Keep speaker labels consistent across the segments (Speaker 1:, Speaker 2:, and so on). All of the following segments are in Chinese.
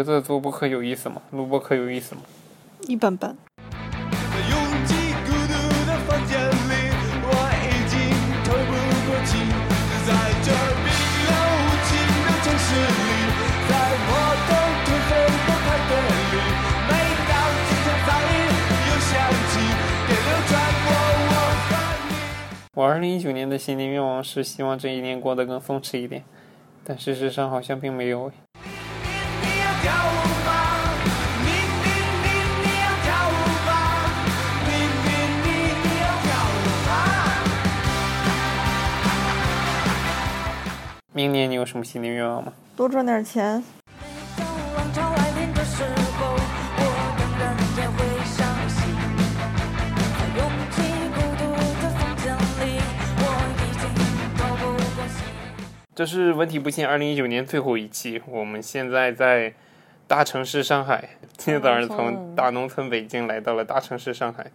Speaker 1: 你觉得做播客有意思吗？录播客有意思吗？
Speaker 2: 一般般。
Speaker 3: 我
Speaker 1: 二零一九年的新年愿望是希望这一年过得更松弛一点，但事实上好像并没有。明年你有什么新年愿望吗？
Speaker 2: 多赚点钱。
Speaker 1: 这是文体不限二零一九年最后一期，我们现在在大城市上海。今天早上从大农村北京来到了大城市上海，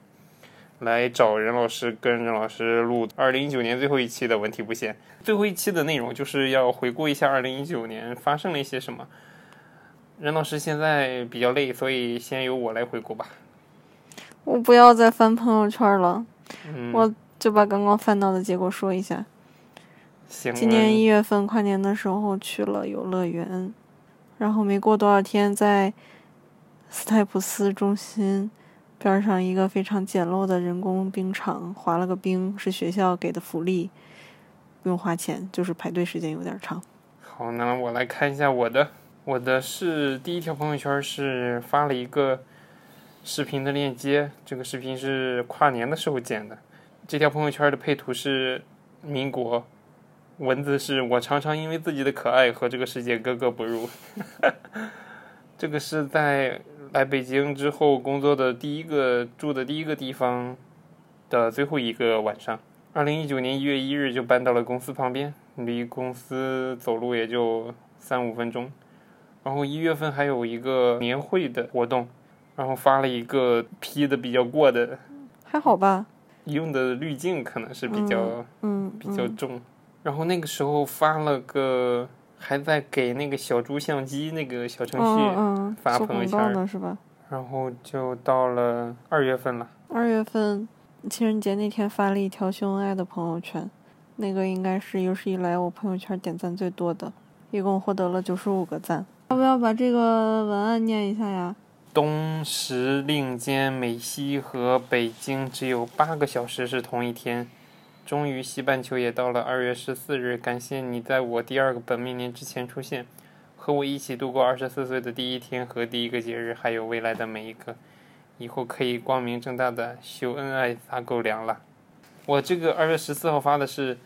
Speaker 1: 来找任老师跟任老师录二零一九年最后一期的文体不限。最后一期的内容就是要回顾一下二零一九年发生了一些什么。任老师现在比较累，所以先由我来回顾吧。
Speaker 2: 我不要再翻朋友圈了，
Speaker 1: 嗯，
Speaker 2: 我就把刚刚翻到的结果说一下。
Speaker 1: 行。
Speaker 2: 今年一月份跨年的时候去了游乐园，然后没过多少天，在斯泰普斯中心边上一个非常简陋的人工冰场滑了个冰，是学校给的福利，不用花钱，就是排队时间有点长。
Speaker 1: 好，那我来看一下我的。我的是第一条朋友圈是发了一个视频的链接，这个视频是跨年的时候剪的。这条朋友圈的配图是民国，文字是我常常因为自己的可爱和这个世界格格不入。这个是在来北京之后工作的第一个住的第一个地方的最后一个晚上。二零一九年一月一日就搬到了公司旁边，离公司走路也就三五分钟。然后一月份还有一个年会的活动，然后发了一个 P 的比较过的，
Speaker 2: 还好吧？
Speaker 1: 用的滤镜可能是比较、
Speaker 2: 嗯，
Speaker 1: 比较重。然后那个时候发了个，还在给那个小猪相机那个小程序，发朋友圈儿
Speaker 2: 呢是吧？
Speaker 1: 然后就到了二月份了。
Speaker 2: 二月份情人节那天发了一条秀恩爱的朋友圈，那个应该是有史以来我朋友圈点赞最多的，一共获得了九十五个赞。要不要把这个文案念一下呀？
Speaker 1: 东时令间美西和北京只有八个小时是同一天。终于，西半球也到了二月十四日。感谢你在我第二个本命年之前出现，和我一起度过二十四岁的第一天和第一个节日，还有未来的每一个。以后可以光明正大的秀恩爱撒狗粮了。我这个二月十四号发的是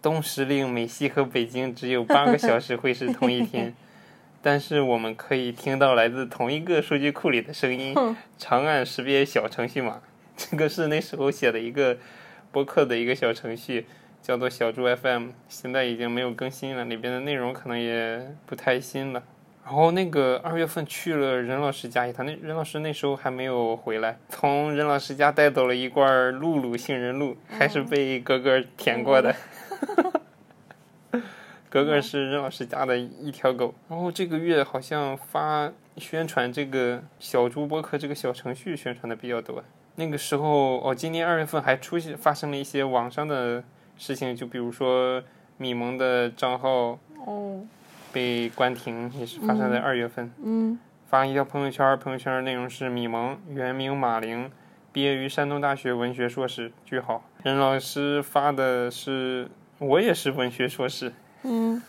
Speaker 1: 东时令美西和北京只有八个小时会是同一天。但是我们可以听到来自同一个数据库里的声音，长按识别小程序码。这个是那时候写的一个播客的一个小程序，叫做小猪 FM，现在已经没有更新了，里边的内容可能也不太新了。然后那个二月份去了任老师家一趟，那任老师那时候还没有回来，从任老师家带走了一罐露露杏仁露，还是被哥哥舔过的。格格是任老师家的一条狗，然后这个月好像发宣传这个小猪播客这个小程序宣传的比较多。那个时候哦，今年二月份还出现发生了一些网上的事情，就比如说米蒙的账号
Speaker 2: 哦，
Speaker 1: 被关停，也是发生在二月份。
Speaker 2: 嗯
Speaker 1: 发一条朋友圈，朋友圈内容是米蒙，原名马玲，毕业于山东大学文学硕士。句号。任老师发的是我也是文学硕士。
Speaker 2: 嗯，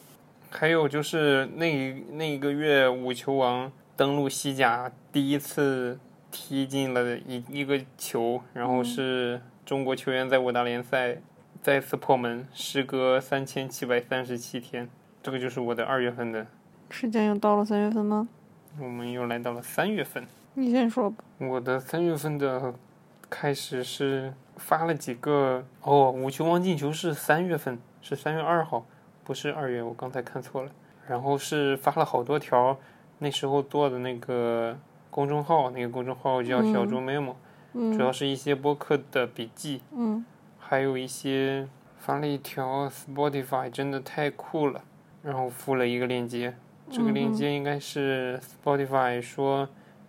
Speaker 1: 还有就是那那一个月，五球王登陆西甲，第一次踢进了一一个球，然后是中国球员在五大联赛再次破门，时隔三千七百三十七天。这个就是我的二月份的，
Speaker 2: 时间又到了三月份吗？
Speaker 1: 我们又来到了三月份。
Speaker 2: 你先说吧。
Speaker 1: 我的三月份的开始是发了几个哦，五球王进球是三月份，是三月二号，不是二月，我刚才看错了。然后是发了好多条，那时候做的那个公众号，那个公众号叫小猪 memo，、
Speaker 2: 嗯
Speaker 1: 主要是一些播客的笔记，
Speaker 2: 嗯。
Speaker 1: 还有一些发了一条 Spotify 真的太酷了，然后附了一个链接。这个链接应该是 Spotify 说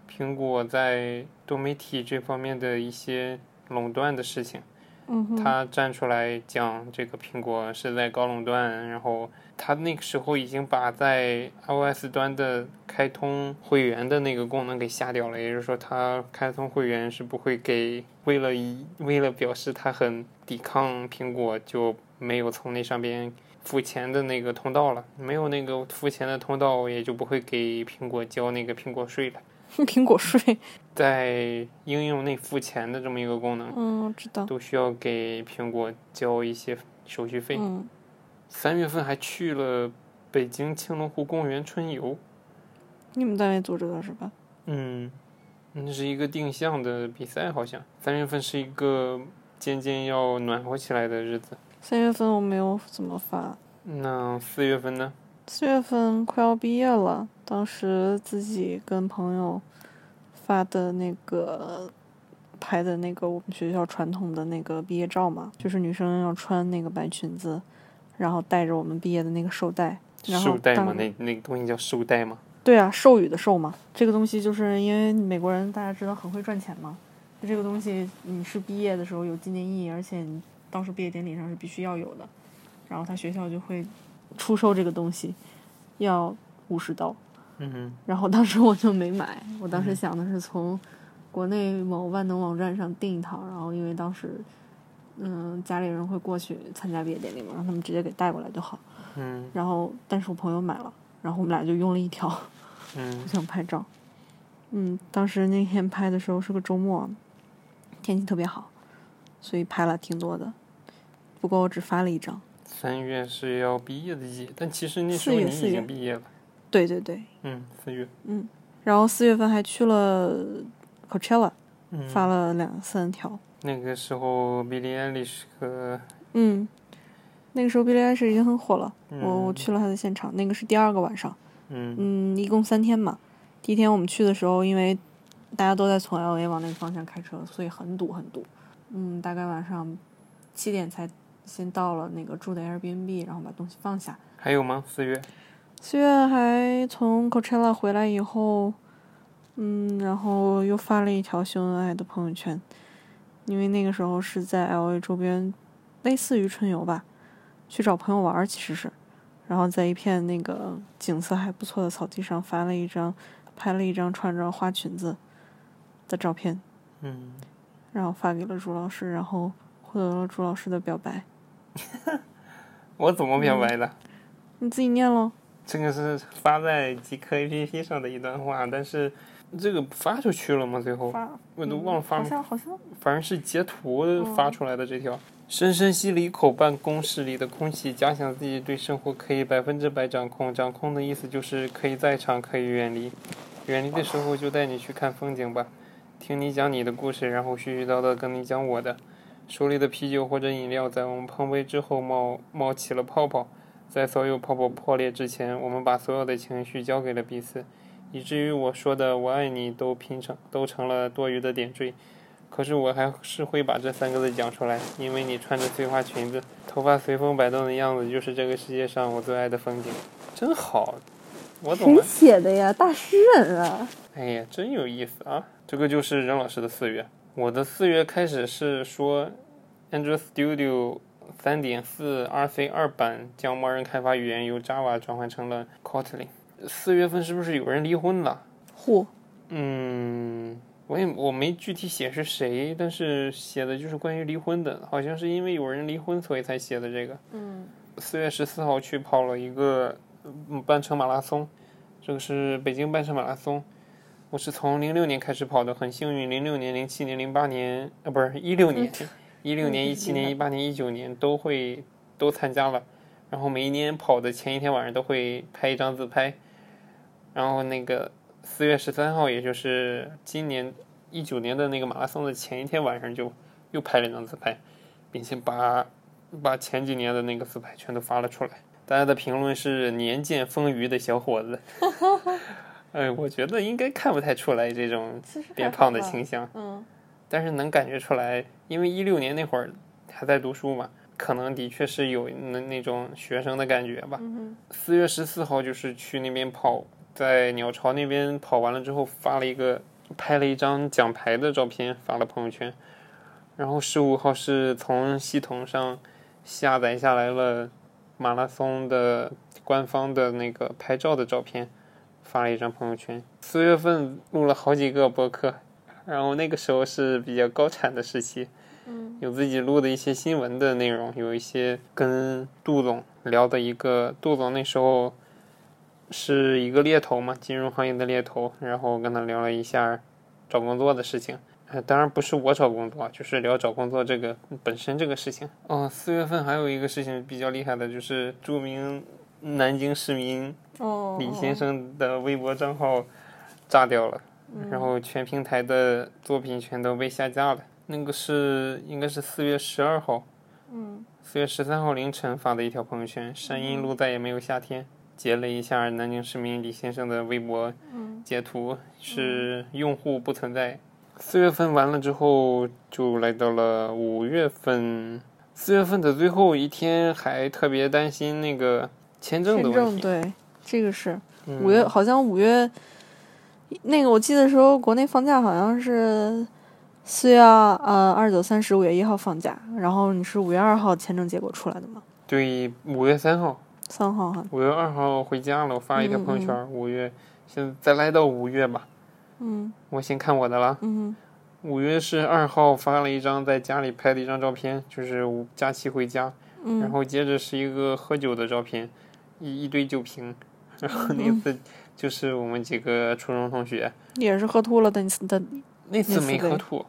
Speaker 1: 苹果在多媒体这方面的一些垄断的事情。
Speaker 2: 嗯，
Speaker 1: 他站出来讲这个苹果是在搞垄断，然后他那个时候已经把在 iOS 端的开通会员的那个功能给下掉了，也就是说，他开通会员是不会给为了一为了表示他很抵抗苹果，就没有从那上边付钱的那个通道了，没有那个付钱的通道，也就不会给苹果交那个苹果税了。
Speaker 2: 苹果税，
Speaker 1: 在应用内付钱的这么一个功能，
Speaker 2: 嗯，知道，
Speaker 1: 都需要给苹果交一些手续费。
Speaker 2: 嗯，
Speaker 1: 三月份还去了北京青龙湖公园春游，
Speaker 2: 你们单位组织的是吧？
Speaker 1: 嗯，那是一个定向的比赛，好像三月份是一个渐渐要暖和起来的日子。
Speaker 2: 三月份我没有怎么发，
Speaker 1: 那四月份呢？
Speaker 2: 四月份快要毕业了，当时自己跟朋友发的那个拍的那个我们学校传统的那个毕业照嘛，就是女生要穿那个白裙子，然后带着我们毕业的那个绶带，然后当
Speaker 1: 绶带吗？那那个东西叫绶带吗？
Speaker 2: 对啊，授予的授嘛，这个东西就是因为美国人大家知道很会赚钱嘛，就这个东西你是毕业的时候有纪念意义，而且你到时候毕业典礼上是必须要有的，然后他学校就会出售这个东西，要五十刀，
Speaker 1: 嗯
Speaker 2: 然后当时我就没买，我当时想的是从国内某万能网站上订一套，然后因为当时嗯家里人会过去参加毕业典礼嘛，让他们直接给带过来就好，
Speaker 1: 嗯
Speaker 2: 然后但是我朋友买了，然后我们俩就用了一条。
Speaker 1: 嗯
Speaker 2: 想拍照。嗯，当时那天拍的时候是个周末，天气特别好，所以拍了挺多的。不过我只发了一张。
Speaker 1: 三月是要毕业的季节，但其实那时
Speaker 2: 四
Speaker 1: 候你已经毕业了。
Speaker 2: 对对对，
Speaker 1: 嗯，四月。
Speaker 2: 嗯然后四月份还去了 Coachella，
Speaker 1: 嗯，
Speaker 2: 发了两三条。
Speaker 1: 那个时候 Billie Eilish 和
Speaker 2: 嗯，那个时候 Billie Eilish 已经很火了，我我
Speaker 1: 嗯
Speaker 2: 去了他的现场，那个是第二个晚上。
Speaker 1: 嗯
Speaker 2: 嗯，一共三天嘛。第一天我们去的时候，因为大家都在从 L A 往那个方向开车，所以很堵很堵。嗯，大概晚上七点才先到了那个住的 Airbnb，然后把东西放下。
Speaker 1: 还有吗？四月。
Speaker 2: 四月还从 Coachella 回来以后，嗯，然后又发了一条秀恩爱的朋友圈，因为那个时候是在 L A 周边，类似于春游吧，去找朋友玩儿其实是，然后在一片那个景色还不错的草地上发了一张，拍了一张穿着花裙子的照片，
Speaker 1: 嗯，
Speaker 2: 然后发给了朱老师，然后获得了朱老师的表白。
Speaker 1: 我怎么表白的？
Speaker 2: 你自己念喽。
Speaker 1: 这个是发在极客 APP 上的一段话，但是这个发出去了吗？最后
Speaker 2: 发，
Speaker 1: 我都忘了发
Speaker 2: 好，像好像
Speaker 1: 反正是截图发出来的这条。深深吸了一口办公室里的空气，假想自己对生活可以百分之百掌控。掌控的意思就是可以在场，可以远离。远离的时候就带你去看风景吧，听你讲你的故事，然后絮絮叨叨跟你讲我的。手里的啤酒或者饮料在我们碰杯之后冒冒起了泡泡，在所有泡泡破裂之前，我们把所有的情绪交给了彼此，以至于我说的“我爱你”都拼成都成了多余的点缀。可是我还是会把这三个字讲出来，因为你穿着碎花裙子，头发随风摆动的样子，就是这个世界上我最爱的风景。真好，我懂了。
Speaker 2: 写的呀？大诗人啊！
Speaker 1: 哎呀，真有意思啊！这个就是任老师的四月。我的四月开始是说，Android Studio 三点四 RC 二版将默认开发语言由 Java 转换成了 Kotlin。四月份是不是有人离婚了？
Speaker 2: 嚯，
Speaker 1: 嗯，我也我没具体写是谁，但是写的就是关于离婚的，好像是因为有人离婚，所以才写的这个。
Speaker 2: 嗯
Speaker 1: 四月十四号去跑了一个嗯半程马拉松，这个是北京半程马拉松。我是从零六年开始跑的，很幸运，零六年、零七年、零八年，呃，不是一六年，一六年、一七年、一八年、一九年都会都参加了。然后每一年跑的前一天晚上都会拍一张自拍。然后那个四月十三号，也就是今年一九年的那个马拉松的前一天晚上，就又拍了一张自拍，并且把把前几年的那个自拍全都发了出来。大家的评论是年见风腴的小伙子。哎，我觉得应该看不太出来这种变胖的倾向，
Speaker 2: 嗯
Speaker 1: 但是能感觉出来，因为一六年那会儿还在读书嘛，可能的确是有那那种学生的感觉吧。
Speaker 2: 嗯
Speaker 1: 四月十四号就是去那边跑，在鸟巢那边跑完了之后，发了一个拍了一张奖牌的照片发了朋友圈。然后十五号是从系统上下载下来了马拉松的官方的那个拍照的照片，发了一张朋友圈。四月份录了好几个博客，然后那个时候是比较高产的时期。
Speaker 2: 嗯
Speaker 1: 有自己录的一些新闻的内容，有一些跟杜总聊的一个，杜总那时候是一个猎头嘛，金融行业的猎头，然后跟他聊了一下找工作的事情。呃，当然不是我找工作，就是聊找工作这个本身这个事情。哦，四月份还有一个事情比较厉害的，就是著名南京市民
Speaker 2: 哦，
Speaker 1: 李先生的微博账号炸掉了，然后全平台的作品全都被下架了。那个是应该是四月十二号，
Speaker 2: 嗯
Speaker 1: 四月十三号凌晨发的一条朋友圈：山阴路再也没有夏天。截了一下南京市民李先生的微博
Speaker 2: 嗯
Speaker 1: 截图，是用户不存在。四月份完了之后，就来到了五月份。四月份的最后一天，还特别担心那个签证的问题。
Speaker 2: 证对，这个是
Speaker 1: 嗯
Speaker 2: 五月，好像五月那个我记得时候国内放假好像是四月呃二九三十五月一号放假，然后你是五月二号签证结果出来的吗？
Speaker 1: 对，五月三号，
Speaker 2: 三号。哈，
Speaker 1: 五月二号回家了，我发了一条
Speaker 2: 嗯
Speaker 1: 朋友圈。五月，现在再来到五月吧，
Speaker 2: 嗯。
Speaker 1: 我先看我的了。
Speaker 2: 嗯
Speaker 1: 五月是二号发了一张在家里拍的一张照片，就是五假期回家，
Speaker 2: 嗯，
Speaker 1: 然后接着是一个喝酒的照片，一一堆酒瓶，然后那
Speaker 2: 嗯。
Speaker 1: 次就是我们几个初中同学，
Speaker 2: 也是喝吐了的的，
Speaker 1: 那次
Speaker 2: 那次
Speaker 1: 没喝吐，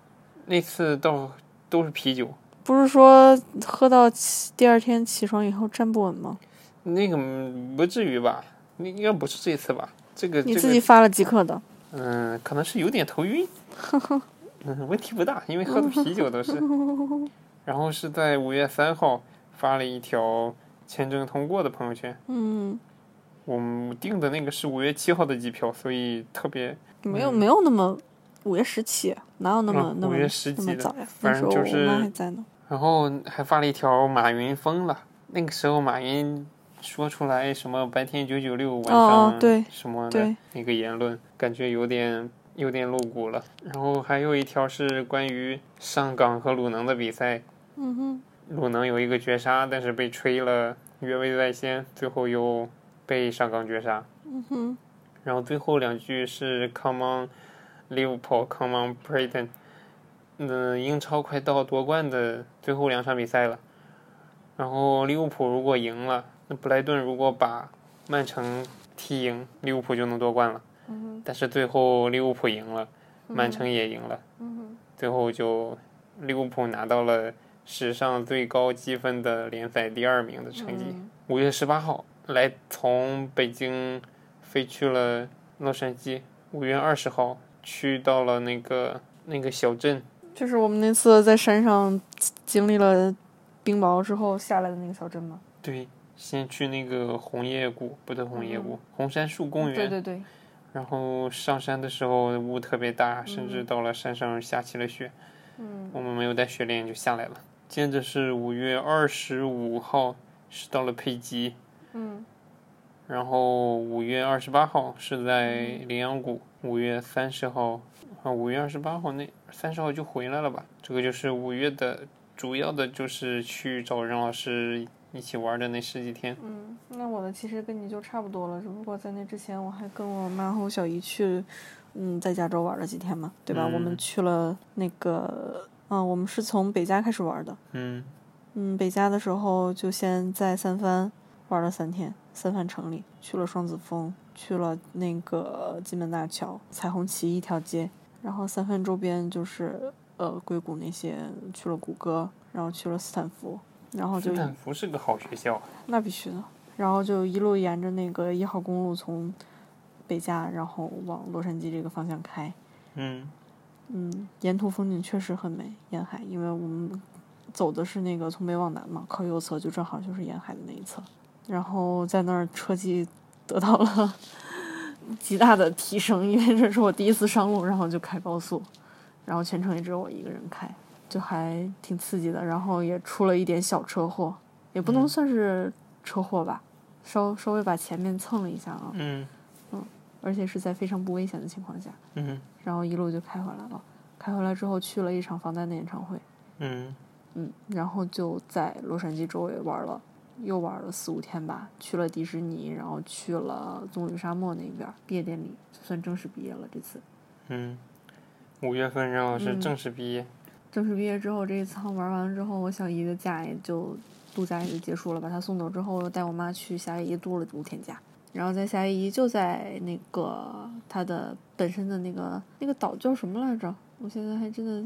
Speaker 1: 那次倒都是啤酒，
Speaker 2: 不是说喝到起第二天起床以后站不稳吗？
Speaker 1: 那个嗯不至于吧？那应该不是这次吧？这个
Speaker 2: 你自己发了几克的？
Speaker 1: 嗯，可能是有点头晕，嗯，问题不大，因为喝的啤酒都是。然后是在五月三号发了一条签证通过的朋友圈，
Speaker 2: 嗯，
Speaker 1: 我们订的那个是五月七号的机票，所以特别
Speaker 2: 没有没有那么五月十七，哪有那么
Speaker 1: 嗯
Speaker 2: 那么
Speaker 1: 5月10几的
Speaker 2: 那么早呀？
Speaker 1: 反
Speaker 2: 那时候我
Speaker 1: 正就是。然后还发了一条马云疯了，那个时候马云说出来什么白天九九六，晚
Speaker 2: 哦
Speaker 1: 上
Speaker 2: 哦对
Speaker 1: 什么的
Speaker 2: 对
Speaker 1: 那个言论，感觉有点有点露骨了。然后还有一条是关于上港和鲁能的比赛，
Speaker 2: 嗯哼，
Speaker 1: 鲁能有一个绝杀，但是被吹了越位在先，最后又被上港绝杀。
Speaker 2: 嗯哼，
Speaker 1: 然后最后两句是 “Come on, Liverpool, come on, Brighton”。嗯，英超快到夺冠的最后两场比赛了，然后利物浦如果赢了，那布莱顿如果把曼城踢赢，利物浦就能夺冠了。
Speaker 2: 嗯
Speaker 1: 但是最后利物浦赢了，曼城也赢了，
Speaker 2: 嗯
Speaker 1: 最后就利物浦拿到了史上最高积分的联赛第二名的成绩。
Speaker 2: 嗯
Speaker 1: 五月十八号来从北京飞去了洛杉矶，五月二十号去到了那个那个小镇，
Speaker 2: 就是我们那次在山上经历了冰雹之后下来的那个小镇吗？
Speaker 1: 对，先去那个红叶谷，不对，红叶谷，红杉树公园。
Speaker 2: 对对对，
Speaker 1: 然后上山的时候雾特别大，甚至到了山上下起了雪。
Speaker 2: 嗯
Speaker 1: 我们没有带雪链就下来了。接着是五月二十五号是到了佩吉，
Speaker 2: 嗯
Speaker 1: 然后五月二十八号是在羚羊谷，五月三十号，啊，五月二十八号那三十号就回来了吧？这个就是五月的主要的就是去找任老师一起玩的那十几天。
Speaker 2: 嗯，那我的其实跟你就差不多了，只不过在那之前我还跟我妈和我小姨去，嗯，在加州玩了几天嘛，对吧？我们
Speaker 1: 嗯
Speaker 2: 去了那个，嗯，我们是从北加开始玩的，
Speaker 1: 嗯
Speaker 2: 嗯，北加的时候就先在三藩玩了三天，三藩城里去了双子峰，去了那个金门大桥、彩虹旗一条街，然后三藩周边就是呃硅谷那些，去了谷歌，然后去了斯坦福，然后就
Speaker 1: 斯坦福是个好学校，
Speaker 2: 那必须的，然后就一路沿着那个一号公路从北加，然后往洛杉矶这个方向开，
Speaker 1: 嗯。
Speaker 2: 嗯，沿途风景确实很美，沿海，因为我们走的是那个从北往南嘛，靠右侧就正好就是沿海的那一侧，然后在那儿车技得到了 极大的提升，因为这是我第一次上路，然后就开高速，然后全程也只有我一个人开，就还挺刺激的。然后也出了一点小车祸，也不能
Speaker 1: 嗯
Speaker 2: 算是车祸吧，稍稍微把前面蹭了一下啊，
Speaker 1: 嗯嗯
Speaker 2: 而且是在非常不危险的情况下，
Speaker 1: 嗯
Speaker 2: 然后一路就开回来了。开回来之后去了一场防弹的演唱会，
Speaker 1: 嗯
Speaker 2: 嗯，然后就在洛杉矶周围玩了，又玩了四五天吧，去了迪士尼，然后去了棕榈沙漠那边，毕业典礼算正式毕业了这次。
Speaker 1: 嗯，五月份任老师
Speaker 2: 嗯
Speaker 1: 正式毕业。
Speaker 2: 正式毕业之后，这一趟玩完之后，我小姨的假也就度假也就结束了。把她送走之后，带我妈去夏威夷度了五天假。然后在夏威夷就在那个它的本身的那个那个岛叫什么来着？我现在还真的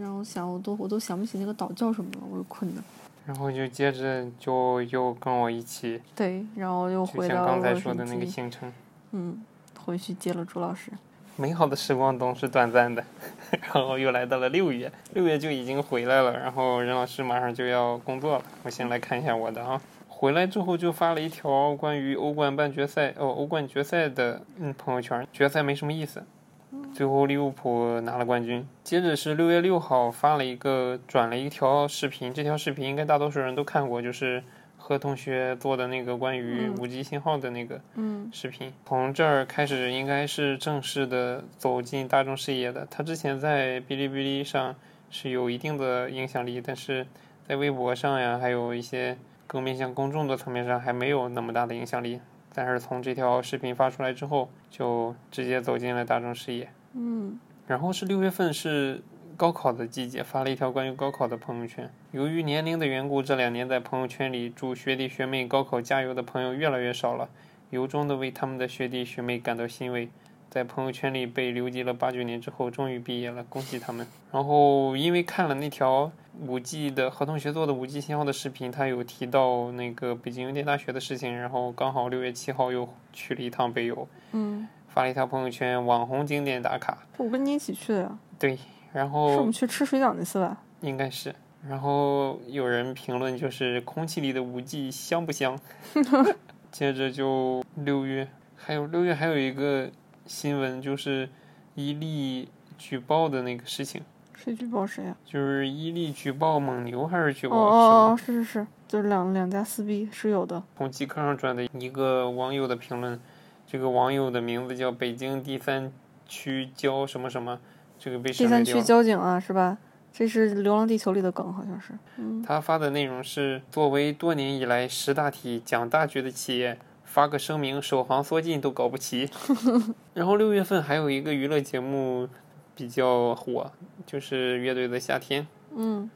Speaker 2: 让我想，我都我都想不起那个岛叫什么了，我是困的。
Speaker 1: 然后就接着就又跟我一起，
Speaker 2: 对，然后又回到
Speaker 1: 刚才说的那个行程。
Speaker 2: 嗯，回去接了朱老师。
Speaker 1: 美好的时光总是短暂的，然后又来到了六月，六月就已经回来了，然后任老师马上就要工作了。我先来看一下我的啊，回来之后就发了一条关于欧冠半决赛哦，欧冠决赛的嗯朋友圈，决赛没什么意思，最后利物浦拿了冠军。接着是六月六号发了一个转了一条视频，这条视频应该大多数人都看过，就是何同学做的那个关于
Speaker 2: 嗯
Speaker 1: 五 G 信号的那个。
Speaker 2: 嗯
Speaker 1: 视频，从这儿开始应该是正式的走进大众视野的。他之前在哔哩哔哩上是有一定的影响力，但是在微博上呀，还有一些更面向公众的层面上还没有那么大的影响力。但是从这条视频发出来之后，就直接走进了大众视野。
Speaker 2: 嗯
Speaker 1: 然后是六月份是高考的季节，发了一条关于高考的朋友圈。由于年龄的缘故，这两年在朋友圈里祝学弟学妹高考加油的朋友越来越少了，由衷的为他们的学弟学妹感到欣慰。在朋友圈里被留级了八九年之后，终于毕业了，恭喜他们。然后因为看了那条五 G 的何同学做的五 G 信号的视频，他有提到那个北京邮电大学的事情，然后刚好六月七号又去了一趟北邮，
Speaker 2: 嗯，
Speaker 1: 发了一条朋友圈网红景点打卡。
Speaker 2: 我跟你一起去的呀，
Speaker 1: 对，然
Speaker 2: 是我们去吃水饺那次吧？
Speaker 1: 应该是，然后有人评论就是空气里的五 G 香不香？接着就六月，还有六月还有一个新闻就是伊利举报的那个事情，
Speaker 2: 谁举报谁呀、
Speaker 1: 就是伊利举报蒙牛还是举
Speaker 2: 哦
Speaker 1: 报
Speaker 2: 哦哦？是是是，就是两两家撕逼是有的。
Speaker 1: 从极客上转的一个网友的评论，这个网友的名字叫北京第三区交什么什么，这个被
Speaker 2: 第三区。交警啊，是吧？这是《流浪地球》里的梗，好像是。嗯，
Speaker 1: 他发的内容是：作为多年以来识大体、讲大局的企业，发个声明，首行缩进都搞不齐。然后六月份还有一个娱乐节目比较火，就是乐队的夏天。
Speaker 2: 嗯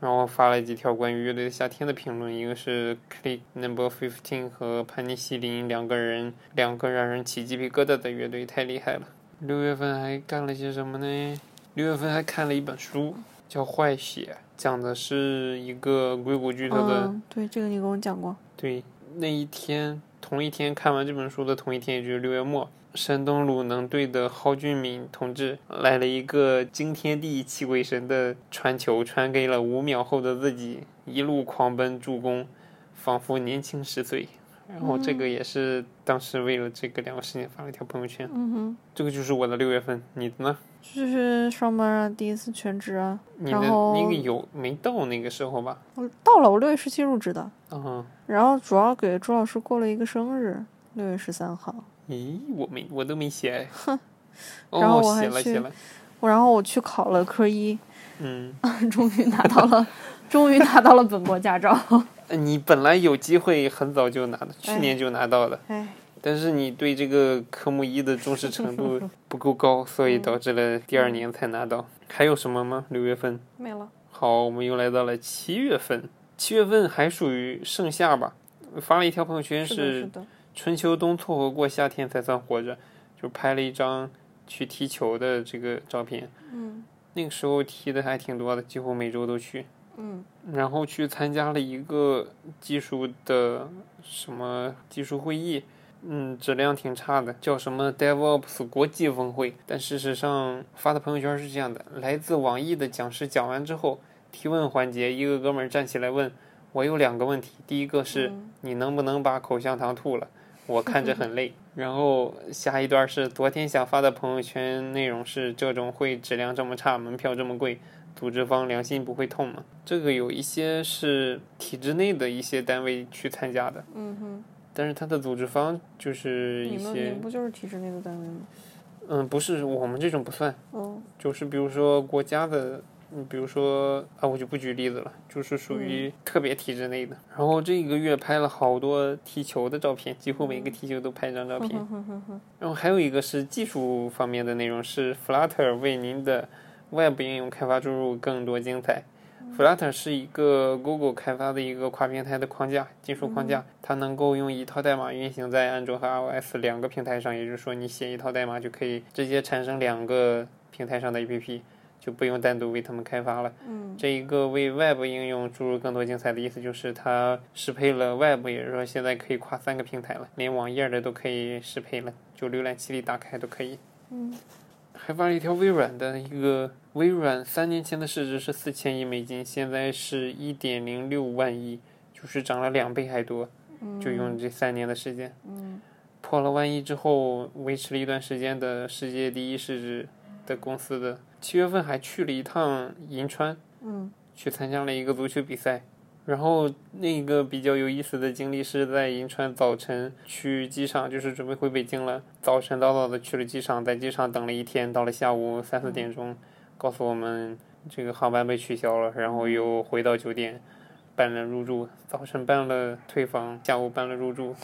Speaker 1: 然后发了几条关于乐队的夏天的评论，一个是 Click Number Fifteen 和潘尼西林两个人，两个让人起鸡皮疙瘩的乐队太厉害了。六月份还干了些什么呢？六月份还看了一本书，叫《坏血》，讲的是一个硅谷巨头的
Speaker 2: 嗯，对，这个你跟我讲过。
Speaker 1: 对，那一天同一天看完这本书的同一天，也就是六月末，山东鲁能队的蒿俊闵同志来了一个惊天地泣鬼神的传球，传给了五秒后的自己，一路狂奔助攻，仿佛年轻十岁。然后这个也是当时为了这个两个事情发了一条朋友圈。
Speaker 2: 嗯哼，
Speaker 1: 这个就是我的六月份，你的呢？
Speaker 2: 就是上班啊，第一次全职啊。
Speaker 1: 你的那个有没到那个时候吧？
Speaker 2: 我到了，我六月十七入职的，
Speaker 1: 嗯，
Speaker 2: 然后主要给朱老师过了一个生日，六月十三号。
Speaker 1: 咦，我没，我都没写哼。
Speaker 2: 然后
Speaker 1: 哦，
Speaker 2: 我还去
Speaker 1: 写了写了，
Speaker 2: 我然后我去考了科一，
Speaker 1: 嗯。
Speaker 2: 终于拿到了，终于拿到了本国驾照。
Speaker 1: 呃你本来有机会很早就拿的，去
Speaker 2: 哎
Speaker 1: 年就拿到了，
Speaker 2: 哎，
Speaker 1: 但是你对这个科目一的重视程度 不够高，所以导致了第二年才拿到。还有什么吗？六月份？
Speaker 2: 没了。
Speaker 1: 好，我们又来到了七月份。七月份还属于盛夏吧？发了一条朋友圈
Speaker 2: 是。
Speaker 1: 春秋冬凑合过夏天才算活着，就拍了一张去踢球的这个照片。
Speaker 2: 嗯
Speaker 1: 那个时候踢的还挺多的，几乎每周都去。
Speaker 2: 嗯
Speaker 1: 然后去参加了一个技术的什么技术会议，嗯，质量挺差的，叫什么 DevOps 国际峰会。但事实上发的朋友圈是这样的：来自网易的讲师讲完之后，提问环节，一个哥们儿站起来问我有两个问题，第一个是
Speaker 2: 嗯
Speaker 1: 你能不能把口香糖吐了？我看着很累。然后下一段是昨天想发的朋友圈内容是这种会质量这么差，门票这么贵，组织方良心不会痛吗？这个有一些是体制内的一些单位去参加的，
Speaker 2: 嗯哼，
Speaker 1: 但是他的组织方就是一
Speaker 2: 你们你
Speaker 1: 些
Speaker 2: 们，不就是体制内的单位吗？
Speaker 1: 嗯，不是我们这种不算，
Speaker 2: 哦，
Speaker 1: 就是比如说国家的，嗯，比如说啊，我就不举例子了，就是属于特别体制内的。然后这一个月拍了好多踢球的照片，几乎每个踢球都拍一张照片。
Speaker 2: 哼哼哼
Speaker 1: 然后还有一个是技术方面的内容，是 Flutter 为您的 Web 应用开发注入更多精彩。Flutter 是一个 Google 开发的一个跨平台的框架，技术框架，它能够用一套代码运行在安卓和 iOS 两个平台上，也就是说，你写一套代码就可以直接产生两个平台上的 APP，就不用单独为他们开发了。
Speaker 2: 嗯
Speaker 1: 这一个为 Web 应用注入更多精彩的意思，就是它适配了 Web，也就是说现在可以跨三个平台了，连网页的都可以适配了，就浏览器里打开都可以。
Speaker 2: 嗯
Speaker 1: 还发了一条微软的一个，微软三年前的市值是四千亿美金，现在是一点零六万亿，就是涨了两倍还多，就用这三年的时间。
Speaker 2: 嗯
Speaker 1: 破了万亿之后，维持了一段时间的世界第一市值的公司的，七月份还去了一趟银川，
Speaker 2: 嗯
Speaker 1: 去参加了一个足球比赛。然后那个比较有意思的经历是在银川早晨去机场，就是准备回北京了。早晨早早的去了机场，在机场等了一天，到了下午三四点钟，告诉我们这个航班被取消了，然后又回到酒店办了入住。早晨办了退房，下午办了入住，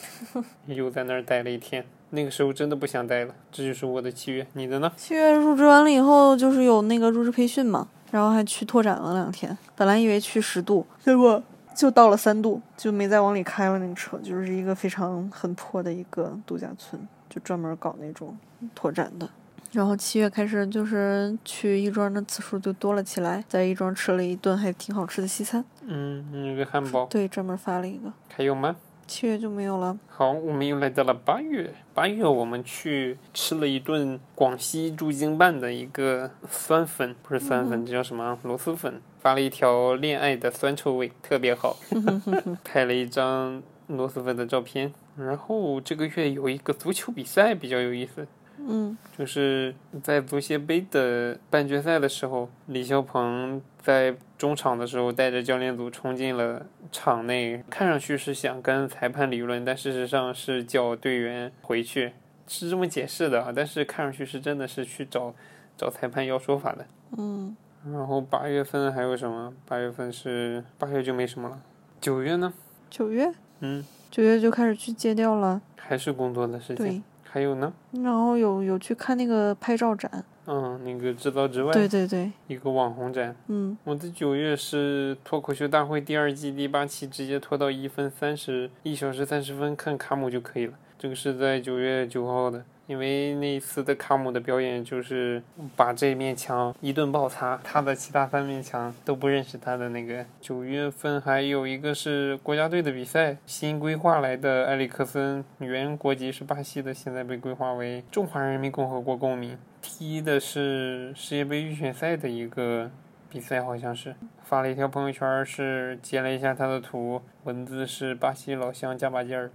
Speaker 1: 又在那儿待了一天。那个时候真的不想待了，这就是我的七月。你的呢？
Speaker 2: 七月入职完了以后，就是有那个入职培训嘛，然后还去拓展了两天。本来以为去十度，结果就到了三度，就没再往里开了那个车，就是一个非常很破的一个度假村，就专门搞那种拓展的。然后七月开始就是去亦庄的次数就多了起来，在亦庄吃了一顿还挺好吃的西餐，
Speaker 1: 嗯，一个汉堡
Speaker 2: 对，专门发了一个。
Speaker 1: 还有吗？
Speaker 2: 七月就没有了，
Speaker 1: 好，我们又来到了八月。八月我们去吃了一顿广西驻京办的一个酸粉，不是酸粉，这叫什么啊？螺蛳粉。发了一条恋爱的酸臭味，特别好。拍了一张螺蛳粉的照片。然后这个月有一个足球比赛比较有意思，
Speaker 2: 嗯
Speaker 1: 就是在足协杯的半决赛的时候，李霄鹏在中场的时候带着教练组冲进了场内，看上去是想跟裁判理论，但事实上是叫队员回去，是这么解释的啊。但是看上去是真的是去找找裁判要说法的。
Speaker 2: 嗯，
Speaker 1: 然后八月份还有什么？八月份是八月就没什么了。九月呢？
Speaker 2: 九月
Speaker 1: 嗯，
Speaker 2: 九月就开始去戒掉了，
Speaker 1: 还是工作的事情。
Speaker 2: 对，
Speaker 1: 还有呢？
Speaker 2: 然后有有去看那个拍照展，
Speaker 1: 嗯，那个制造之外，
Speaker 2: 对对对，
Speaker 1: 一个网红展。
Speaker 2: 嗯
Speaker 1: 我的九月是脱口秀大会第二季第八期，直接拖到一分三十一小时三十分看卡姆就可以了。这个是在九月九号的，因为那一次的卡姆的表演就是把这面墙一顿暴擦，他的其他三面墙都不认识他的那个。九月份还有一个是国家队的比赛，新规划来的埃里克森，原国籍是巴西的，现在被规划为中华人民共和国公民，踢的是世界杯预选赛的一个比赛，好像是发了一条朋友圈，是截了一下他的图，文字是巴西老乡加把劲儿。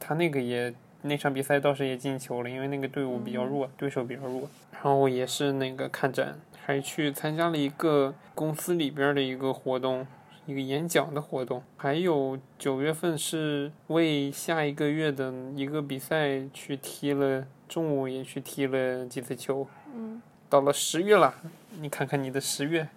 Speaker 1: 他那个也那场比赛倒是也进球了，因为那个队伍比较弱，对手比较弱。然后也是那个看展，还去参加了一个公司里边的一个活动，一个演讲的活动。还有九月份是为下一个月的一个比赛去踢了，中午也去踢了几次球。
Speaker 2: 嗯，
Speaker 1: 到了十月了，你看看你的十月，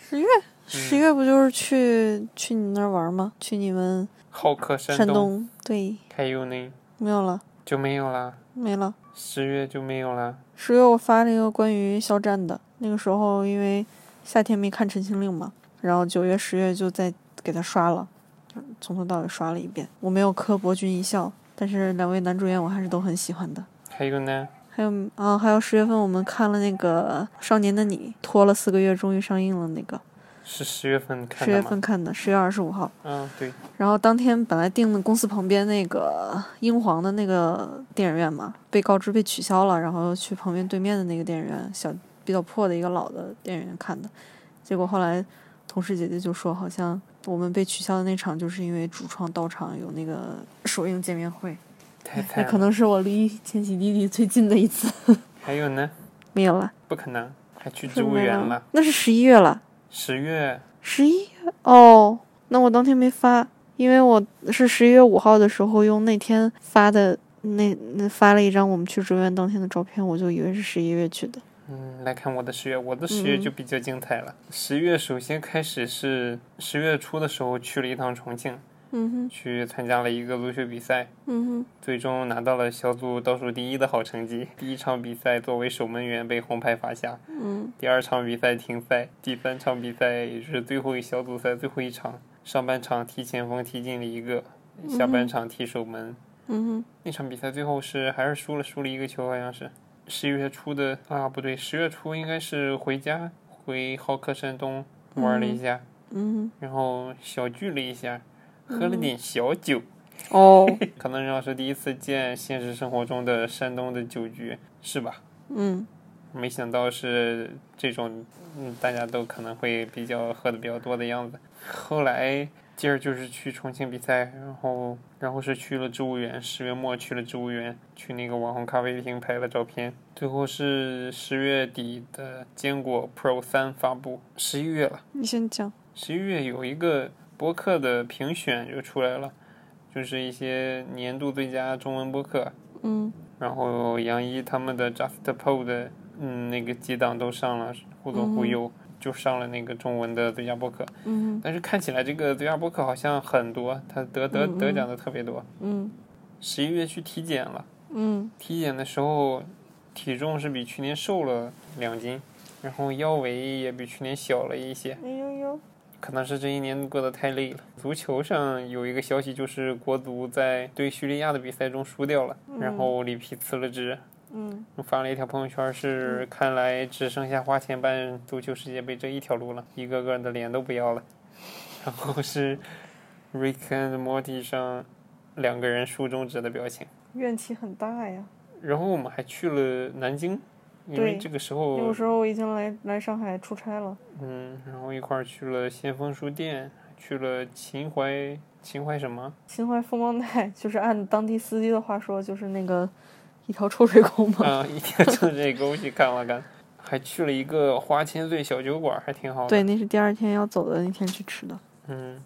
Speaker 2: 十月十月不就是去去你那儿玩吗？去你们
Speaker 1: 浩克山
Speaker 2: 山东，对，
Speaker 1: 还有呢
Speaker 2: 没有了，
Speaker 1: 就没有啦，
Speaker 2: 没了。
Speaker 1: 十月就没有啦。
Speaker 2: 十月我发了一个关于肖战的，那个时候因为夏天没看《陈情令》嘛，然后九月、十月就再给他刷了，从头到尾刷了一遍。我没有磕博君一笑，但是两位男主演我还是都很喜欢的。
Speaker 1: 还有呢，
Speaker 2: 还有啊，还有十月份我们看了那个《少年的你》，拖了四个月终于上映了那个，
Speaker 1: 是十月份看的
Speaker 2: 十月？份看的，十月二十五号。
Speaker 1: 嗯，对，
Speaker 2: 然后当天本来订的公司旁边那个英皇的那个电影院嘛，被告知被取消了，然后去旁边对面的那个电影院，小比较破的一个老的电影院看的。结果后来同事姐姐就说，好像我们被取消的那场就是因为主创到场有那个首映见面会，那。可能是我离千禧弟弟最近的一次。
Speaker 1: 还有呢？
Speaker 2: 没有了，
Speaker 1: 不可能，还去植物园了。
Speaker 2: 那是十一月了，
Speaker 1: 十月
Speaker 2: 十一月哦，那我当天没发，因为我是十一月五号的时候用那天发的那那发了一张我们去支援当天的照片，我就以为是十一月去的。
Speaker 1: 嗯，来看我的十月，我的十月就比较精彩了。十、月首先开始是十月初的时候去了一趟重庆，
Speaker 2: 嗯哼，
Speaker 1: 去参加了一个足球比赛，
Speaker 2: 嗯哼，
Speaker 1: 最终拿到了小组倒数第一的好成绩。第一场比赛作为守门员被红牌罚下，
Speaker 2: 嗯。
Speaker 1: 第二场比赛停赛，第三场比赛也就是最后一小组赛最后一场，上半场踢前锋踢进了一个，下半场踢守门。
Speaker 2: 嗯哼，
Speaker 1: 那场比赛最后是还是输了，输了一个球，好像是。十一月初的啊，不对，十月初应该是回家回浩克山东玩了一下，
Speaker 2: 嗯
Speaker 1: 然后小聚了一下，喝了点小酒。
Speaker 2: 哦，
Speaker 1: 可能要是第一次见现实生活中的山东的酒局，是吧？
Speaker 2: 嗯
Speaker 1: 没想到是这种，嗯，大家都可能会比较喝的比较多的样子。后来接着就是去重庆比赛，然后然后是去了植物园，十月末去了植物园，去那个网红咖啡厅拍了照片。最后是十月底的坚果 Pro 三发布，十一月了。
Speaker 2: 你先讲。
Speaker 1: 十一月有一个播客的评选就出来了，就是一些年度最佳中文播客，
Speaker 2: 嗯。
Speaker 1: 然后杨一他们的 Just Pod 的嗯那个几档都上了，忽左忽右、就上了那个中文的最佳播客，
Speaker 2: 嗯。
Speaker 1: 但是看起来这个最佳播客好像很多，他得得得奖的特别多。
Speaker 2: 嗯。
Speaker 1: 十一月去体检了，
Speaker 2: 嗯。
Speaker 1: 体检的时候体重是比去年瘦了两斤，然后腰围也比去年小了一些。
Speaker 2: 哎呦呦，
Speaker 1: 可能是这一年过得太累了。足球上有一个消息，就是国足在对叙利亚的比赛中输掉了，然后里皮辞了职。
Speaker 2: 嗯
Speaker 1: 我发了一条朋友圈，是看来只剩下花钱办足球世界杯这一条路了，一个个的脸都不要了。然后是 Rick and Morty 上两个人竖中指的表情。
Speaker 2: 怨气很大呀。
Speaker 1: 然后我们还去了南京，因为这个时
Speaker 2: 那
Speaker 1: 候
Speaker 2: 个时候我已经来来上海出差了。
Speaker 1: 嗯，然后一块儿去了先锋书店，去了秦淮秦淮什么？
Speaker 2: 秦淮风光带 就是按当地司机的话说，就是那个一条臭水沟嘛。
Speaker 1: 啊，一条臭水沟去看了看，还去了一个花千岁小酒馆，还挺好的。
Speaker 2: 对，，那是第二天要走的那天去吃的，
Speaker 1: 嗯，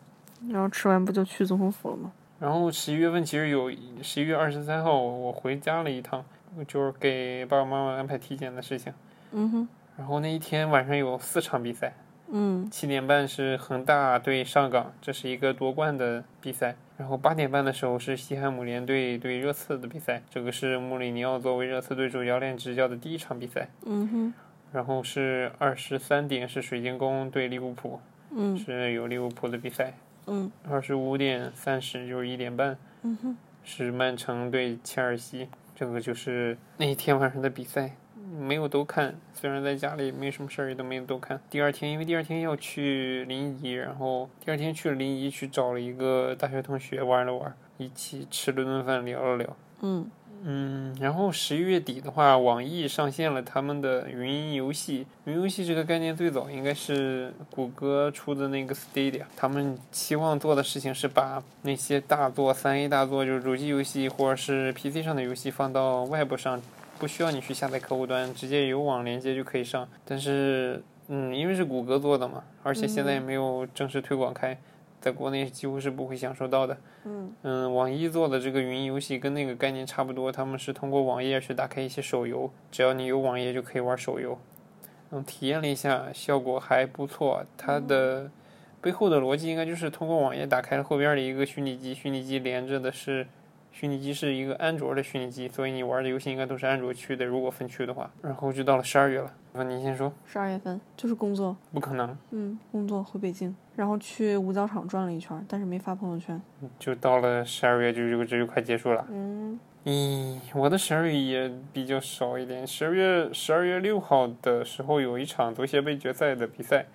Speaker 2: 然后吃完不就去总统府了吗？
Speaker 1: 然后十一月份其实有十一月二十三号我回家了一趟，就是给爸爸妈妈安排体检的事情。
Speaker 2: 嗯哼，
Speaker 1: 然后那一天晚上有四场比赛，
Speaker 2: 嗯
Speaker 1: 七点半是恒大对上港，这是一个夺冠的比赛。然后八点半的时候是西汉姆联队对热刺的比赛，这个是穆里尼奥作为热刺队主教练执教的第一场比赛。
Speaker 2: 嗯哼，
Speaker 1: 然后是二十三点是水晶宫对利物浦，
Speaker 2: 嗯
Speaker 1: 是有利物浦的比赛。
Speaker 2: 嗯
Speaker 1: 二十五点三十就是一点半
Speaker 2: 嗯哼，
Speaker 1: 是曼城对切尔西，这个就是那一天晚上的比赛。没有都看，虽然在家里没什么事儿，也都没有都看。第二天，因为第二天要去临沂，然后第二天去了临沂，去找了一个大学同学玩了玩，一起吃了顿饭，聊了聊。
Speaker 2: 嗯
Speaker 1: 嗯，然后十一月底的话，网易上线了他们的云音游戏。云游戏这个概念最早应该是谷歌出的那个 Stadia，他们期望做的事情是把那些大作、三 A 大作，就是主机游戏或者是 PC 上的游戏放到 Web 上，不需要你去下载客户端，直接有网连接就可以上。但是，嗯，因为是谷歌做的嘛，而且现在也没有正式推广开，在国内几乎是不会享受到的。
Speaker 2: 嗯
Speaker 1: 嗯，网易做的这个云游戏跟那个概念差不多，他们是通过网页去打开一些手游，只要你有网页就可以玩手游。嗯，体验了一下，效果还不错。它的背后的逻辑应该就是通过网页打开了后边的一个虚拟机，虚拟机连着的是虚拟机是一个安卓的虚拟机，所以你玩的游戏应该都是安卓区的，如果分区的话。然后就到了十二月了，那您先说，
Speaker 2: 十二月份就是工作，
Speaker 1: 不可能，
Speaker 2: 嗯，工作回北京，然后去五角场转了一圈，但是没发朋友圈。
Speaker 1: 就到了十二月就就这就快结束了。
Speaker 2: 嗯
Speaker 1: 咦，我的十二月也比较少一点。十二月十二月六号的时候有一场足协杯决赛的比赛，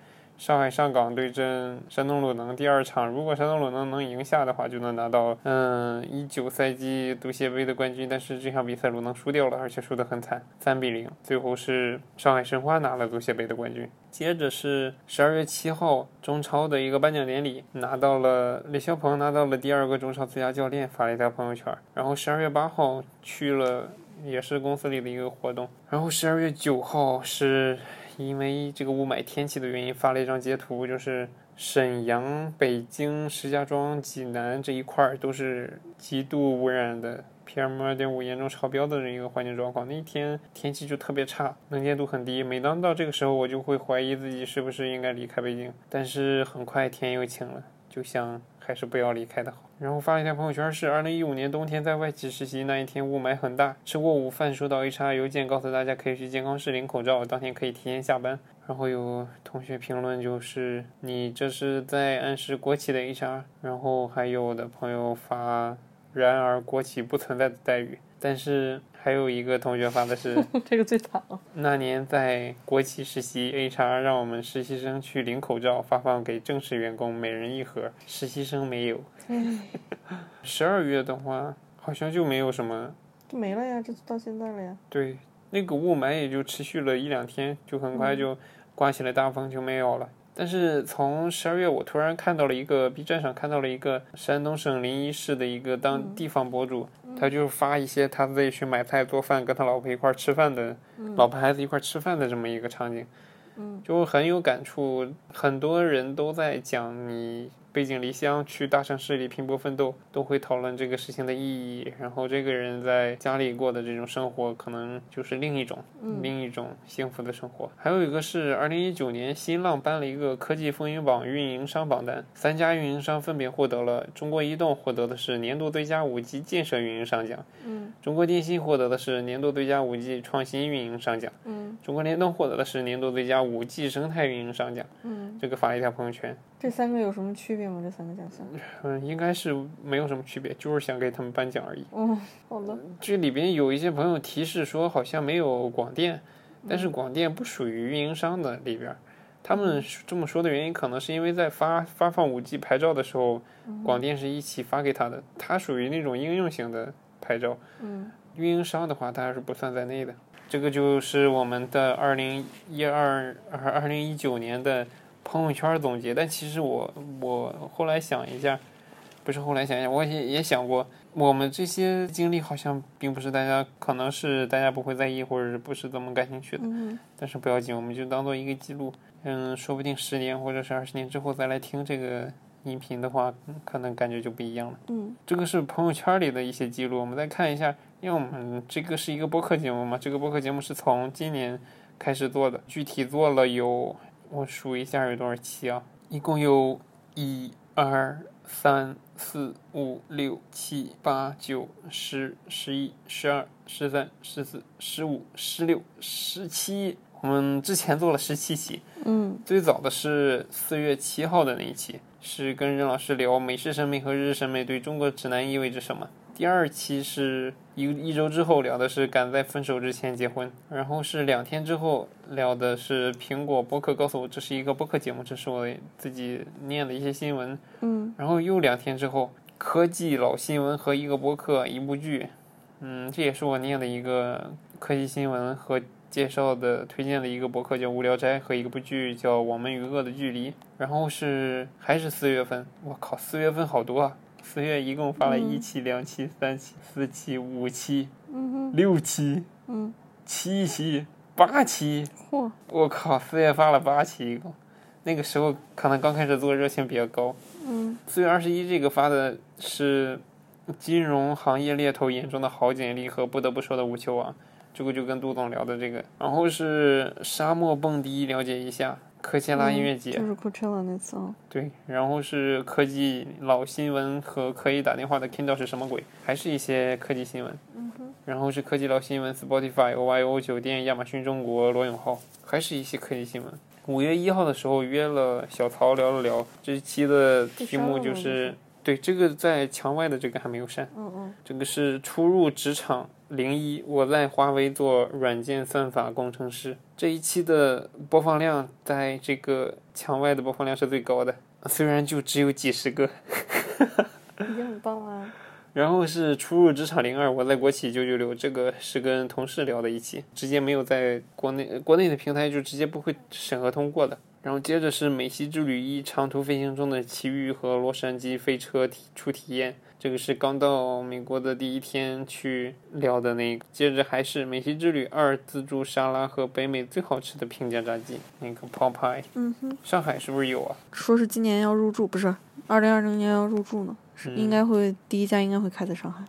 Speaker 1: 上海上港对阵山东鲁能。第二场，如果山东鲁能能赢下的话，就能拿到嗯一九赛季足协杯的冠军。但是这场比赛鲁能输掉了，而且输得很惨，三比零。最后是上海申花拿了足协杯的冠军。接着是十二月七号中超的一个颁奖典礼，拿到了李霄鹏拿到了第二个中超最佳教练，发了一条朋友圈。然后十二月八号去了也是公司里的一个活动。然后十二月九号是因为这个雾霾天气的原因发了一张截图，就是沈阳、北京、石家庄、济南这一块儿都是极度污染的。PM 二点五严重超标的一个环境状况，那一天天气就特别差，能见度很低。每当到这个时候，我就会怀疑自己是不是应该离开北京。但是很快天又晴了，就像还是不要离开的好。然后发了一条朋友圈，是二零一五年冬天在外企实习那一天，雾霾很大，吃过午饭，收到 HR 邮件告诉大家可以去健康室领口罩，当天可以提前下班。然后有同学评论就是你这是在暗示国企的 HR，然后还有的朋友发。然而，国企不存在的待遇。但是还有一个同学发的是，
Speaker 2: 这个最惨了。
Speaker 1: 那年在国企实习，HR 让我们实习生去领口罩，发放给正式员工，每人一盒，实习生没有。十二月的话，好像就没有什么。
Speaker 2: 就没了呀，这到现在了呀。
Speaker 1: 对，那个雾霾也就持续了一两天，就很快就刮起了大风，就没有了。但是从十二月，我突然看到了一个 B 站上看到了一个山东省临沂市的一个当地方博主，他就发一些他自己去买菜做饭，跟他老婆一块儿吃饭的，老婆孩子一块儿吃饭的这么一个场景，就很有感触。很多人都在讲你。背井离乡去大城市里拼搏奋斗，都会讨论这个事情的意义。然后这个人在家里过的这种生活，可能就是另一种、另一种幸福的生活。还有一个是，二零一九年新浪颁了一个科技风云榜运营商榜单，三家运营商分别获得了：中国移动获得的是年度最佳五 G 建设运营商奖，
Speaker 2: 嗯，
Speaker 1: 中国电信获得的是年度最佳五 G 创新运营商奖，
Speaker 2: 嗯，
Speaker 1: 中国联通获得的是年度最佳五 G 生态运营商奖。
Speaker 2: 嗯，
Speaker 1: 这个发了一条朋友圈。
Speaker 2: 这三个有什么区别吗？这三个奖项？
Speaker 1: 嗯，应该是没有什么区别，就是想给他们颁奖而已。
Speaker 2: 嗯，好的。
Speaker 1: 这里边有一些朋友提示说，好像没有广电，但是广电不属于运营商的里边。他们这么说的原因，可能是因为在发发放五 G 牌照的时候，广电是一起发给他的，它属于那种应用型的牌照。
Speaker 2: 嗯，
Speaker 1: 运营商的话，它是不算在内的。这个就是我们的二零一二二二零一九年的。朋友圈总结，但其实我我后来想一下，不是后来想一下，我也也想过，我们这些经历好像并不是大家可能是大家不会在意，或者是不是这么感兴趣的。
Speaker 2: 嗯。
Speaker 1: 但是不要紧，我们就当做一个记录。嗯，说不定十年或者是二十年之后再来听这个音频的话，可能感觉就不一样了。
Speaker 2: 嗯。
Speaker 1: 这个是朋友圈里的一些记录，我们再看一下，因为我们这个是一个播客节目嘛，这个播客节目是从今年开始做的，具体做了有。我数一下有多少期啊？一共有一、二、三、四、五、六、七、八、九、十、十一、十二、十三、十四、十五、十六、十七。我们之前做了十七期。
Speaker 2: 嗯。
Speaker 1: 最早的是四月七号的那一期，是跟任老师聊美式审美和日式审美对中国直男意味着什么。第二期是一一周之后聊的是赶在分手之前结婚，然后是两天之后聊的是苹果播客告诉我这是一个播客节目，这是我自己念的一些新闻。
Speaker 2: 嗯，
Speaker 1: 然后又两天之后，科技老新闻和一个播客一部剧，嗯，这也是我念的一个科技新闻和介绍的推荐的一个博客叫无聊斋和一个部剧叫我们与恶的距离。然后是还是四月份，我靠，四月份好多啊。四月一共发了一期、两期、三期、四期、五期、六期、七期、八期。
Speaker 2: 嚯！
Speaker 1: 我靠，四月发了八期一共。那个时候可能刚开始做热情比较高。
Speaker 2: 嗯。
Speaker 1: 四月二十一这个发的是金融行业猎头眼中的好简历和不得不说的无球王，这个就跟杜总聊的这个。然后是沙漠蹦迪，了解一下。科切拉音乐节
Speaker 2: 就是 Coachella 那次啊。
Speaker 1: 对，然后是科技老新闻和可以打电话的 Kindle 是什么鬼？还是一些科技新闻。
Speaker 2: 嗯哼。
Speaker 1: 然后是科技老新闻，Spotify、OYO 酒店、亚马逊中国、罗永浩，还是一些科技新闻。五月一号的时候约了小曹聊了聊，这期的题目就是对这个在墙外的这个还没有删。
Speaker 2: 嗯嗯。
Speaker 1: 这个是初入职场。零一，我在华为做软件算法工程师。这一期的播放量，在这个墙外的播放量是最高的，虽然就只有几十个，
Speaker 2: 已经很棒了。
Speaker 1: 然后是初入职场零二，我在国企九九六，这个是跟同事聊的一期，直接没有在国内国内的平台就直接不会审核通过的。然后接着是美西之旅一长途飞行中的奇遇和洛杉矶飞车体初体验。这个是刚到美国的第一天去聊的那个。接着还是美西之旅二自助沙拉和北美最好吃的平价炸鸡，那个 Popeye。
Speaker 2: 嗯哼，
Speaker 1: 上海是不是有啊？
Speaker 2: 说是今年要入驻，不是二零二零年要入驻呢，应该会第一家应该会开在上海。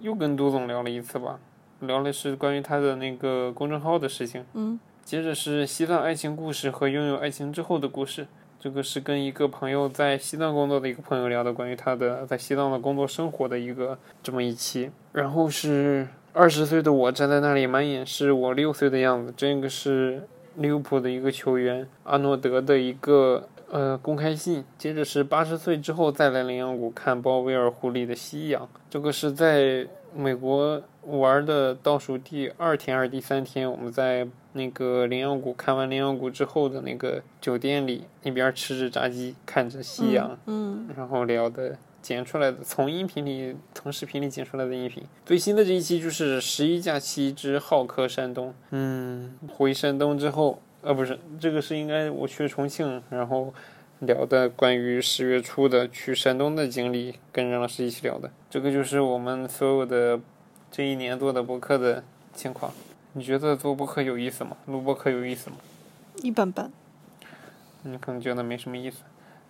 Speaker 1: 又跟杜总聊了一次吧，聊的是关于他的那个公众号的事情。
Speaker 2: 嗯
Speaker 1: 接着是西藏爱情故事和拥有爱情之后的故事。这个是跟一个朋友在西藏工作的一个朋友聊的，关于他的在西藏的工作生活的一个这么一期。然后是二十岁的我站在那里，满眼是我六岁的样子。这个是利物浦的一个球员阿诺德的一个呃公开信。接着是八十岁之后再来羚羊谷看鲍威尔湖里的夕阳。这个是在美国玩的倒数第二天还是第三天，我们在那个羚羊谷看完羚羊谷之后的那个酒店里，一边吃着炸鸡，看着夕阳，
Speaker 2: 嗯
Speaker 1: 然后聊的剪出来的，从音频里从视频里剪出来的音频。最新的这一期就是十一假期之好客山东。嗯，回山东之后，呃，不是这个是应该我去重庆，然后聊的关于十月初的去山东的经历，跟任老师一起聊的。这个就是我们所有的这一年做的博客的情况。你觉得做播客有意思吗？录播客有意思吗？
Speaker 2: 一般般。
Speaker 1: 你可能觉得没什么意思，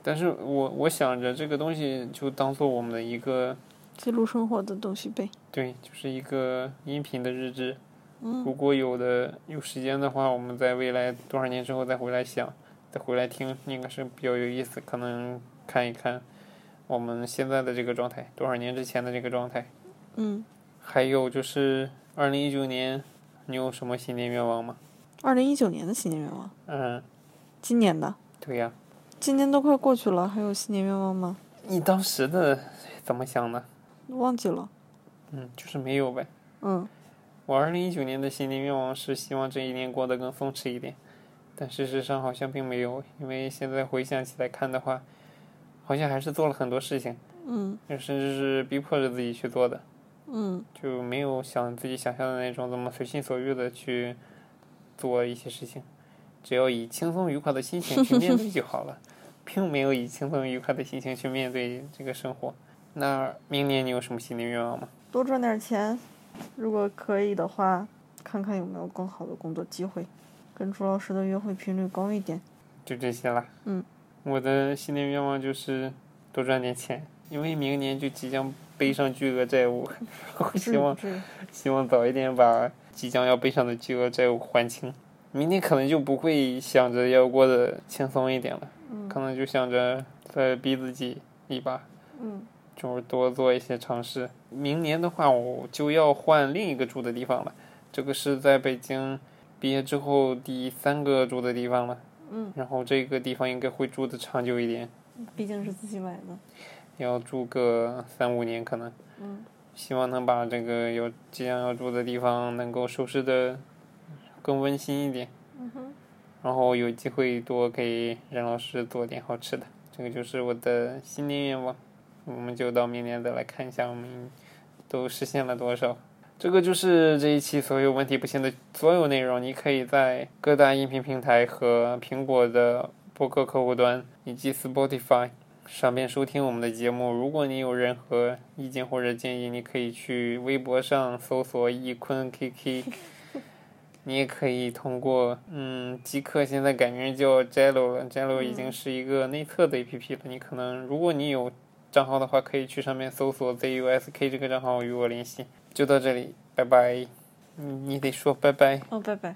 Speaker 1: 但是我我想着这个东西就当做我们的一个
Speaker 2: 记录生活的东西呗。
Speaker 1: 对，就是一个音频的日志。
Speaker 2: 嗯
Speaker 1: 如果有的有时间的话，我们在未来多少年之后再回来想，再回来听，应该是比较有意思。可能看一看我们现在的这个状态，多少年之前的这个状态。
Speaker 2: 嗯，
Speaker 1: 还有就是二零一九年，你有什么新年愿望吗？
Speaker 2: 二零一九年的新年愿望，
Speaker 1: 嗯，
Speaker 2: 今年的，
Speaker 1: 对呀。
Speaker 2: 今年都快过去了，还有新年愿望吗？
Speaker 1: 你当时的怎么想的？
Speaker 2: 忘记了。
Speaker 1: 嗯，就是没有呗。
Speaker 2: 嗯
Speaker 1: 我二零一九年的新年愿望是希望这一年过得更松弛一点，但事实上好像并没有，因为现在回想起来看的话，好像还是做了很多事情，
Speaker 2: 嗯
Speaker 1: 甚至是逼迫着自己去做的，
Speaker 2: 嗯
Speaker 1: 就没有想自己想象的那种怎么随心所欲的去做一些事情，只要以轻松愉快的心情去面对就好了，并没有以轻松愉快的心情去面对这个生活。那明年你有什么新年愿望吗？
Speaker 2: 多赚点钱，如果可以的话，看看有没有更好的工作机会，跟朱老师的约会频率高一点。
Speaker 1: 就这些啦。
Speaker 2: 嗯，
Speaker 1: 我的新年愿望就是多赚点钱，因为明年就即将背上巨额债务，我希望。希望早一点把即将要背上的巨额债务还清。明年可能就不会想着要过得轻松一点了，
Speaker 2: 嗯
Speaker 1: 可能就想着再逼自己一把，
Speaker 2: 嗯
Speaker 1: 就是多做一些尝试。明年的话，我就要换另一个住的地方了，这个是在北京毕业之后第三个住的地方了。
Speaker 2: 嗯，
Speaker 1: 然后这个地方应该会住的长久一点，
Speaker 2: 毕竟是自己买的。
Speaker 1: 要住个三五年可能。
Speaker 2: 嗯
Speaker 1: 希望能把这个要即将要住的地方能够收拾的更温馨一点，
Speaker 2: 嗯哼，
Speaker 1: 然后有机会多给任老师做点好吃的，这个就是我的新年愿望。我们就到明年再来看一下我们都实现了多少。这个就是这一期所有问题不行的所有内容，你可以在各大音频平台和苹果的播客客户端以及 Spotify 上面收听我们的节目。如果你有任何意见或者建议，你可以去微博上搜索“易坤 KK”。你也可以通过，嗯，极客现在改名叫 Jello 了，Jello 已经是一个内测的 APP 了。你可能，如果你有账号的话，可以去上面搜索 ZUSK 这个账号与我联系。就到这里，拜拜。你你得说拜拜。
Speaker 2: 哦，拜拜。